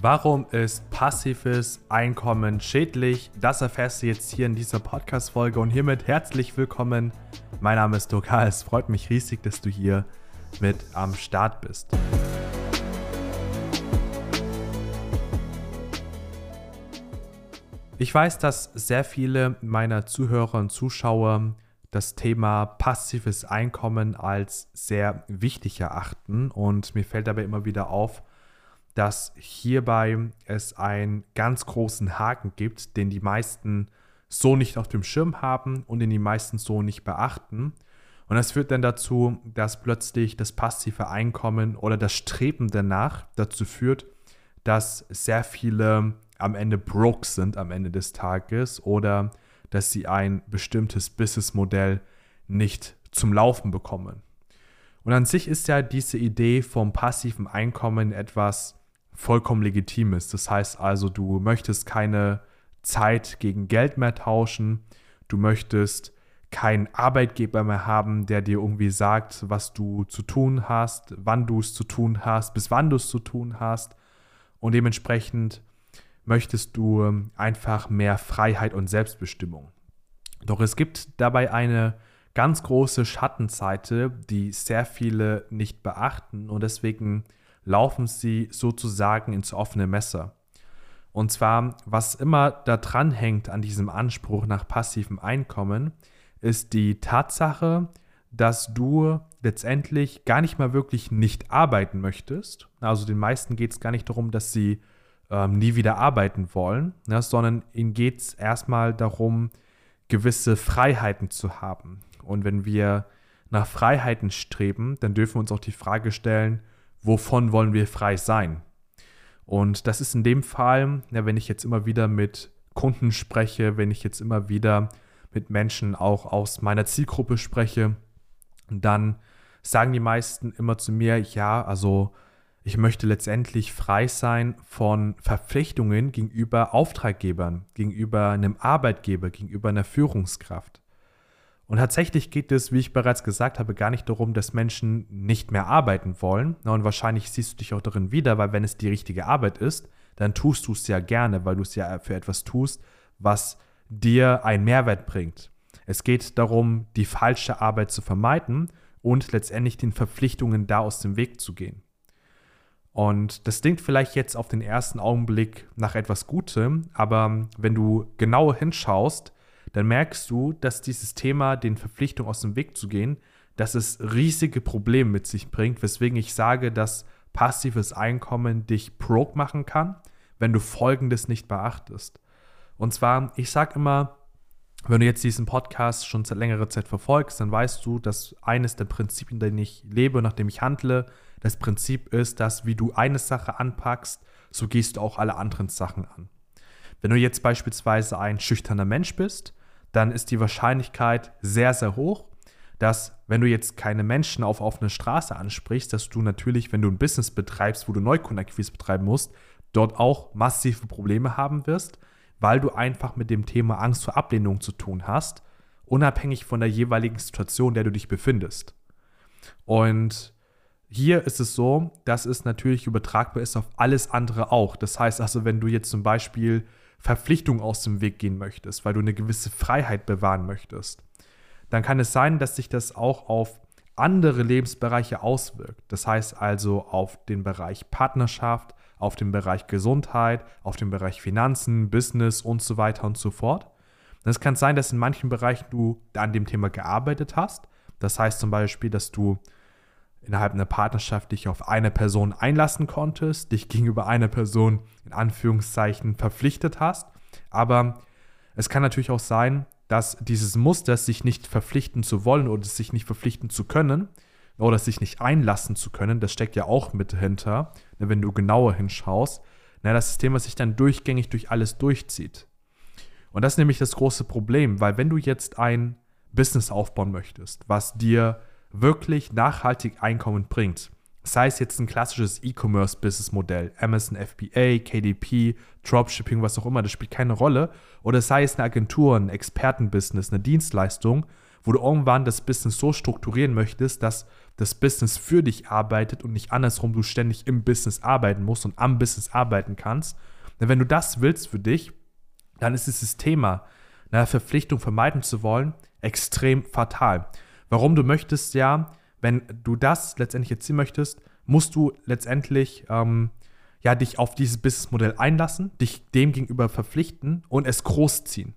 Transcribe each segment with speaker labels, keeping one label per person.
Speaker 1: Warum ist passives Einkommen schädlich? Das erfährst du jetzt hier in dieser Podcast-Folge und hiermit herzlich willkommen. Mein Name ist Dokal. Es freut mich riesig, dass du hier mit am Start bist. Ich weiß, dass sehr viele meiner Zuhörer und Zuschauer das Thema passives Einkommen als sehr wichtig erachten und mir fällt dabei immer wieder auf, dass hierbei es einen ganz großen Haken gibt, den die meisten so nicht auf dem Schirm haben und den die meisten so nicht beachten. Und das führt dann dazu, dass plötzlich das passive Einkommen oder das Streben danach dazu führt, dass sehr viele am Ende broke sind am Ende des Tages oder dass sie ein bestimmtes Businessmodell nicht zum Laufen bekommen. Und an sich ist ja diese Idee vom passiven Einkommen etwas vollkommen legitim ist. Das heißt also, du möchtest keine Zeit gegen Geld mehr tauschen, du möchtest keinen Arbeitgeber mehr haben, der dir irgendwie sagt, was du zu tun hast, wann du es zu tun hast, bis wann du es zu tun hast. Und dementsprechend möchtest du ähm, einfach mehr Freiheit und Selbstbestimmung. Doch es gibt dabei eine ganz große Schattenseite, die sehr viele nicht beachten und deswegen laufen sie sozusagen ins offene Messer. Und zwar, was immer da dran hängt an diesem Anspruch nach passivem Einkommen, ist die Tatsache, dass du letztendlich gar nicht mal wirklich nicht arbeiten möchtest. Also den meisten geht es gar nicht darum, dass sie ähm, nie wieder arbeiten wollen, ne, sondern ihnen geht es erstmal darum, gewisse Freiheiten zu haben. Und wenn wir nach Freiheiten streben, dann dürfen wir uns auch die Frage stellen, wovon wollen wir frei sein? Und das ist in dem Fall, ja, wenn ich jetzt immer wieder mit Kunden spreche, wenn ich jetzt immer wieder mit Menschen auch aus meiner Zielgruppe spreche, dann sagen die meisten immer zu mir, ja, also ich möchte letztendlich frei sein von Verpflichtungen gegenüber Auftraggebern, gegenüber einem Arbeitgeber, gegenüber einer Führungskraft. Und tatsächlich geht es, wie ich bereits gesagt habe, gar nicht darum, dass Menschen nicht mehr arbeiten wollen. Und wahrscheinlich siehst du dich auch darin wieder, weil wenn es die richtige Arbeit ist, dann tust du es ja gerne, weil du es ja für etwas tust, was dir einen Mehrwert bringt. Es geht darum, die falsche Arbeit zu vermeiden und letztendlich den Verpflichtungen da aus dem Weg zu gehen. Und das klingt vielleicht jetzt auf den ersten Augenblick nach etwas Gutem, aber wenn du genauer hinschaust, dann merkst du, dass dieses Thema, den Verpflichtungen aus dem Weg zu gehen, dass es riesige Probleme mit sich bringt, weswegen ich sage, dass passives Einkommen dich broke machen kann, wenn du Folgendes nicht beachtest. Und zwar, ich sage immer, wenn du jetzt diesen Podcast schon seit längerer Zeit verfolgst, dann weißt du, dass eines der Prinzipien, in denen ich lebe und nach dem ich handle, das Prinzip ist, dass wie du eine Sache anpackst, so gehst du auch alle anderen Sachen an. Wenn du jetzt beispielsweise ein schüchterner Mensch bist, dann ist die Wahrscheinlichkeit sehr, sehr hoch, dass wenn du jetzt keine Menschen auf offene Straße ansprichst, dass du natürlich, wenn du ein Business betreibst, wo du Neukundenakquise betreiben musst, dort auch massive Probleme haben wirst, weil du einfach mit dem Thema Angst vor Ablehnung zu tun hast, unabhängig von der jeweiligen Situation, in der du dich befindest. Und hier ist es so, dass es natürlich übertragbar ist auf alles andere auch. Das heißt also, wenn du jetzt zum Beispiel Verpflichtungen aus dem Weg gehen möchtest, weil du eine gewisse Freiheit bewahren möchtest, dann kann es sein, dass sich das auch auf andere Lebensbereiche auswirkt. Das heißt also auf den Bereich Partnerschaft, auf den Bereich Gesundheit, auf den Bereich Finanzen, Business und so weiter und so fort. Es kann sein, dass in manchen Bereichen du an dem Thema gearbeitet hast. Das heißt zum Beispiel, dass du innerhalb einer Partnerschaft dich auf eine Person einlassen konntest, dich gegenüber einer Person in Anführungszeichen verpflichtet hast. Aber es kann natürlich auch sein, dass dieses Muster, sich nicht verpflichten zu wollen oder sich nicht verpflichten zu können oder sich nicht einlassen zu können, das steckt ja auch mit dahinter, ne, wenn du genauer hinschaust, na, das System, was sich dann durchgängig durch alles durchzieht. Und das ist nämlich das große Problem, weil wenn du jetzt ein Business aufbauen möchtest, was dir wirklich nachhaltig Einkommen bringt. Sei es jetzt ein klassisches E-Commerce-Business-Modell, Amazon FBA, KDP, Dropshipping, was auch immer, das spielt keine Rolle. Oder sei es eine Agentur, ein Expertenbusiness, eine Dienstleistung, wo du irgendwann das Business so strukturieren möchtest, dass das Business für dich arbeitet und nicht andersrum du ständig im Business arbeiten musst und am Business arbeiten kannst. Denn wenn du das willst für dich, dann ist dieses Thema, eine Verpflichtung vermeiden zu wollen, extrem fatal. Warum du möchtest ja, wenn du das letztendlich erzielen möchtest, musst du letztendlich ähm, ja, dich auf dieses Businessmodell einlassen, dich dem gegenüber verpflichten und es großziehen.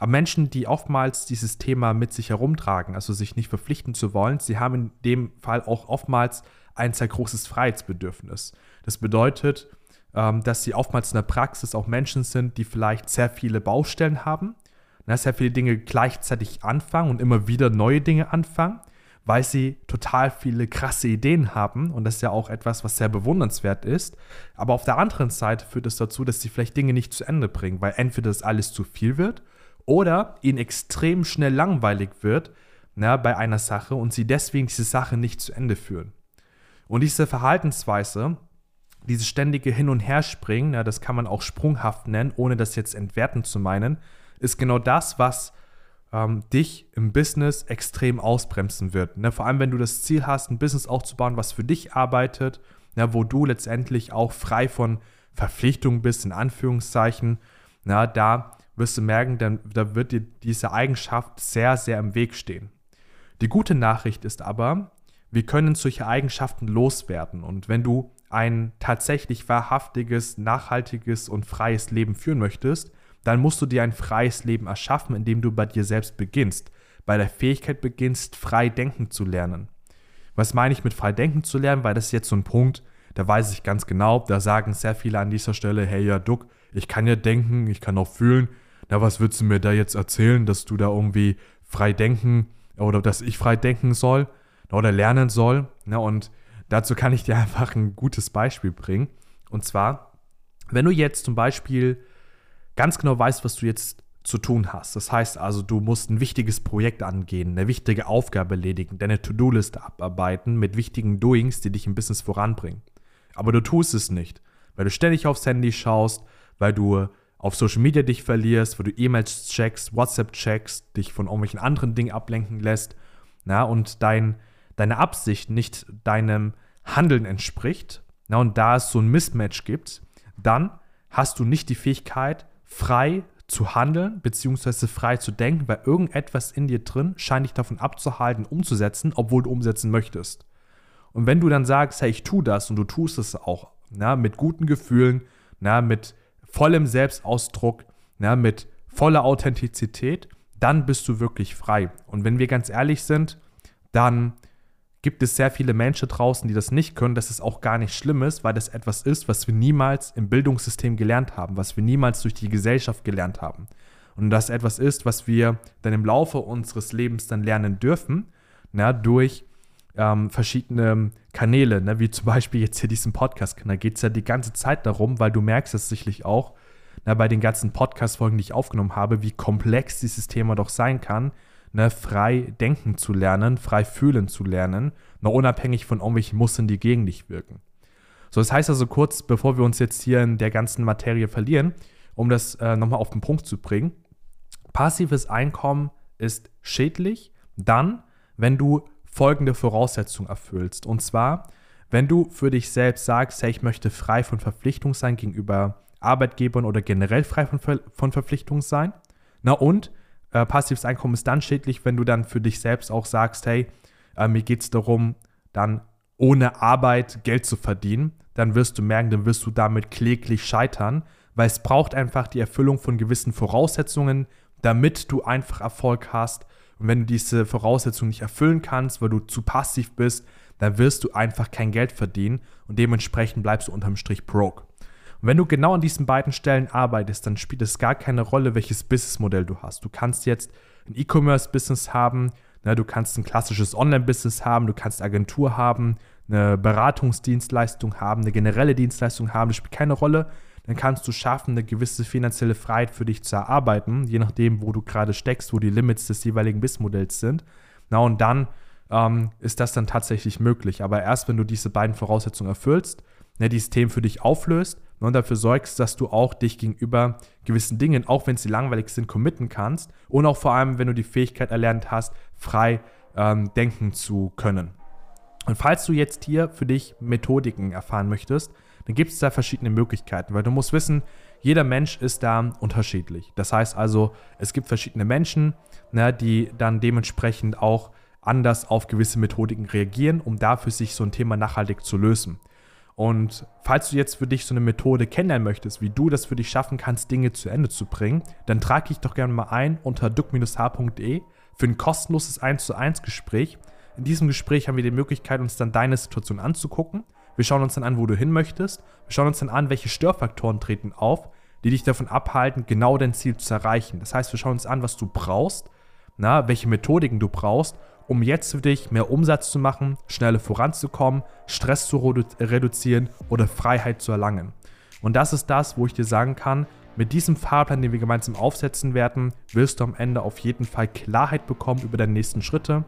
Speaker 1: Aber Menschen, die oftmals dieses Thema mit sich herumtragen, also sich nicht verpflichten zu wollen, sie haben in dem Fall auch oftmals ein sehr großes Freiheitsbedürfnis. Das bedeutet, ähm, dass sie oftmals in der Praxis auch Menschen sind, die vielleicht sehr viele Baustellen haben, ne, sehr viele Dinge gleichzeitig anfangen und immer wieder neue Dinge anfangen weil sie total viele krasse Ideen haben und das ist ja auch etwas, was sehr bewundernswert ist. Aber auf der anderen Seite führt es dazu, dass sie vielleicht Dinge nicht zu Ende bringen, weil entweder das alles zu viel wird oder ihnen extrem schnell langweilig wird na, bei einer Sache und sie deswegen diese Sache nicht zu Ende führen. Und diese Verhaltensweise, dieses ständige Hin- und Herspringen, na, das kann man auch sprunghaft nennen, ohne das jetzt entwerten zu meinen, ist genau das, was ähm, dich im Business extrem ausbremsen wird. Ne? Vor allem, wenn du das Ziel hast, ein Business aufzubauen, was für dich arbeitet, ne? wo du letztendlich auch frei von Verpflichtungen bist, in Anführungszeichen, na, da wirst du merken, dann, da wird dir diese Eigenschaft sehr, sehr im Weg stehen. Die gute Nachricht ist aber, wir können solche Eigenschaften loswerden. Und wenn du ein tatsächlich wahrhaftiges, nachhaltiges und freies Leben führen möchtest, dann musst du dir ein freies Leben erschaffen, indem du bei dir selbst beginnst, bei der Fähigkeit beginnst, frei denken zu lernen. Was meine ich mit frei denken zu lernen? Weil das ist jetzt so ein Punkt, da weiß ich ganz genau, da sagen sehr viele an dieser Stelle, hey ja, Duck, ich kann ja denken, ich kann auch fühlen. Na, was würdest du mir da jetzt erzählen, dass du da irgendwie frei denken oder dass ich frei denken soll oder lernen soll? Na, und dazu kann ich dir einfach ein gutes Beispiel bringen. Und zwar, wenn du jetzt zum Beispiel ganz genau weißt, was du jetzt zu tun hast. Das heißt also, du musst ein wichtiges Projekt angehen, eine wichtige Aufgabe erledigen, deine To-Do-Liste abarbeiten mit wichtigen Doings, die dich im Business voranbringen. Aber du tust es nicht, weil du ständig aufs Handy schaust, weil du auf Social Media dich verlierst, weil du E-Mails checkst, WhatsApp checkst, dich von irgendwelchen anderen Dingen ablenken lässt, na, und dein, deine Absicht nicht deinem Handeln entspricht, na, und da es so ein Mismatch gibt, dann hast du nicht die Fähigkeit, frei zu handeln, beziehungsweise frei zu denken, weil irgendetwas in dir drin scheint dich davon abzuhalten, umzusetzen, obwohl du umsetzen möchtest. Und wenn du dann sagst, hey, ich tue das und du tust es auch, na, mit guten Gefühlen, na, mit vollem Selbstausdruck, na, mit voller Authentizität, dann bist du wirklich frei. Und wenn wir ganz ehrlich sind, dann gibt es sehr viele Menschen draußen, die das nicht können, dass es auch gar nicht schlimm ist, weil das etwas ist, was wir niemals im Bildungssystem gelernt haben, was wir niemals durch die Gesellschaft gelernt haben. Und das etwas ist, was wir dann im Laufe unseres Lebens dann lernen dürfen, na, durch ähm, verschiedene Kanäle, ne, wie zum Beispiel jetzt hier diesen Podcast. Da geht es ja die ganze Zeit darum, weil du merkst es sicherlich auch na, bei den ganzen Podcast-Folgen, die ich aufgenommen habe, wie komplex dieses Thema doch sein kann ne, frei denken zu lernen, frei fühlen zu lernen, noch unabhängig von irgendwelchen Mustern, die gegen dich wirken. So, das heißt also kurz, bevor wir uns jetzt hier in der ganzen Materie verlieren, um das äh, nochmal auf den Punkt zu bringen, passives Einkommen ist schädlich dann, wenn du folgende Voraussetzungen erfüllst. Und zwar, wenn du für dich selbst sagst, hey, ich möchte frei von Verpflichtung sein gegenüber Arbeitgebern oder generell frei von, von Verpflichtung sein. Na und äh, passives Einkommen ist dann schädlich, wenn du dann für dich selbst auch sagst, hey, äh, mir geht es darum, dann ohne Arbeit Geld zu verdienen, dann wirst du merken, dann wirst du damit kläglich scheitern, weil es braucht einfach die Erfüllung von gewissen Voraussetzungen, damit du einfach Erfolg hast. Und wenn du diese Voraussetzungen nicht erfüllen kannst, weil du zu passiv bist, dann wirst du einfach kein Geld verdienen und dementsprechend bleibst du unterm Strich broke. Wenn du genau an diesen beiden Stellen arbeitest, dann spielt es gar keine Rolle, welches Businessmodell du hast. Du kannst jetzt ein E-Commerce-Business haben, ne, du kannst ein klassisches Online-Business haben, du kannst Agentur haben, eine Beratungsdienstleistung haben, eine generelle Dienstleistung haben, das spielt keine Rolle. Dann kannst du schaffen, eine gewisse finanzielle Freiheit für dich zu erarbeiten, je nachdem, wo du gerade steckst, wo die Limits des jeweiligen Businessmodells sind. Na, und dann ähm, ist das dann tatsächlich möglich. Aber erst wenn du diese beiden Voraussetzungen erfüllst, ne, dieses System für dich auflöst und dafür sorgst, dass du auch dich gegenüber gewissen Dingen, auch wenn sie langweilig sind, committen kannst und auch vor allem, wenn du die Fähigkeit erlernt hast, frei ähm, denken zu können. Und falls du jetzt hier für dich Methodiken erfahren möchtest, dann gibt es da verschiedene Möglichkeiten, weil du musst wissen, jeder Mensch ist da unterschiedlich. Das heißt also, es gibt verschiedene Menschen, ne, die dann dementsprechend auch anders auf gewisse Methodiken reagieren, um dafür sich so ein Thema nachhaltig zu lösen. Und falls du jetzt für dich so eine Methode kennenlernen möchtest, wie du das für dich schaffen kannst, Dinge zu Ende zu bringen, dann trage dich doch gerne mal ein unter duck-h.de für ein kostenloses 1 zu 1 Gespräch. In diesem Gespräch haben wir die Möglichkeit, uns dann deine Situation anzugucken. Wir schauen uns dann an, wo du hin möchtest. Wir schauen uns dann an, welche Störfaktoren treten auf, die dich davon abhalten, genau dein Ziel zu erreichen. Das heißt, wir schauen uns an, was du brauchst, na, welche Methodiken du brauchst, um jetzt für dich mehr Umsatz zu machen, schneller voranzukommen, Stress zu redu reduzieren oder Freiheit zu erlangen. Und das ist das, wo ich dir sagen kann, mit diesem Fahrplan, den wir gemeinsam aufsetzen werden, wirst du am Ende auf jeden Fall Klarheit bekommen über deine nächsten Schritte.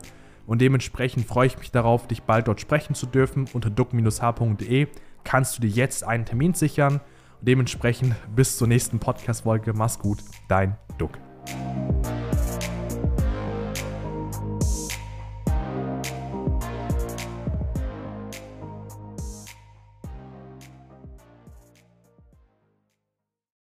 Speaker 1: Und dementsprechend freue ich mich darauf, dich bald dort sprechen zu dürfen. Unter duck-h.de kannst du dir jetzt einen Termin sichern. Und dementsprechend bis zur nächsten Podcast-Folge. Mach's gut, dein Duck.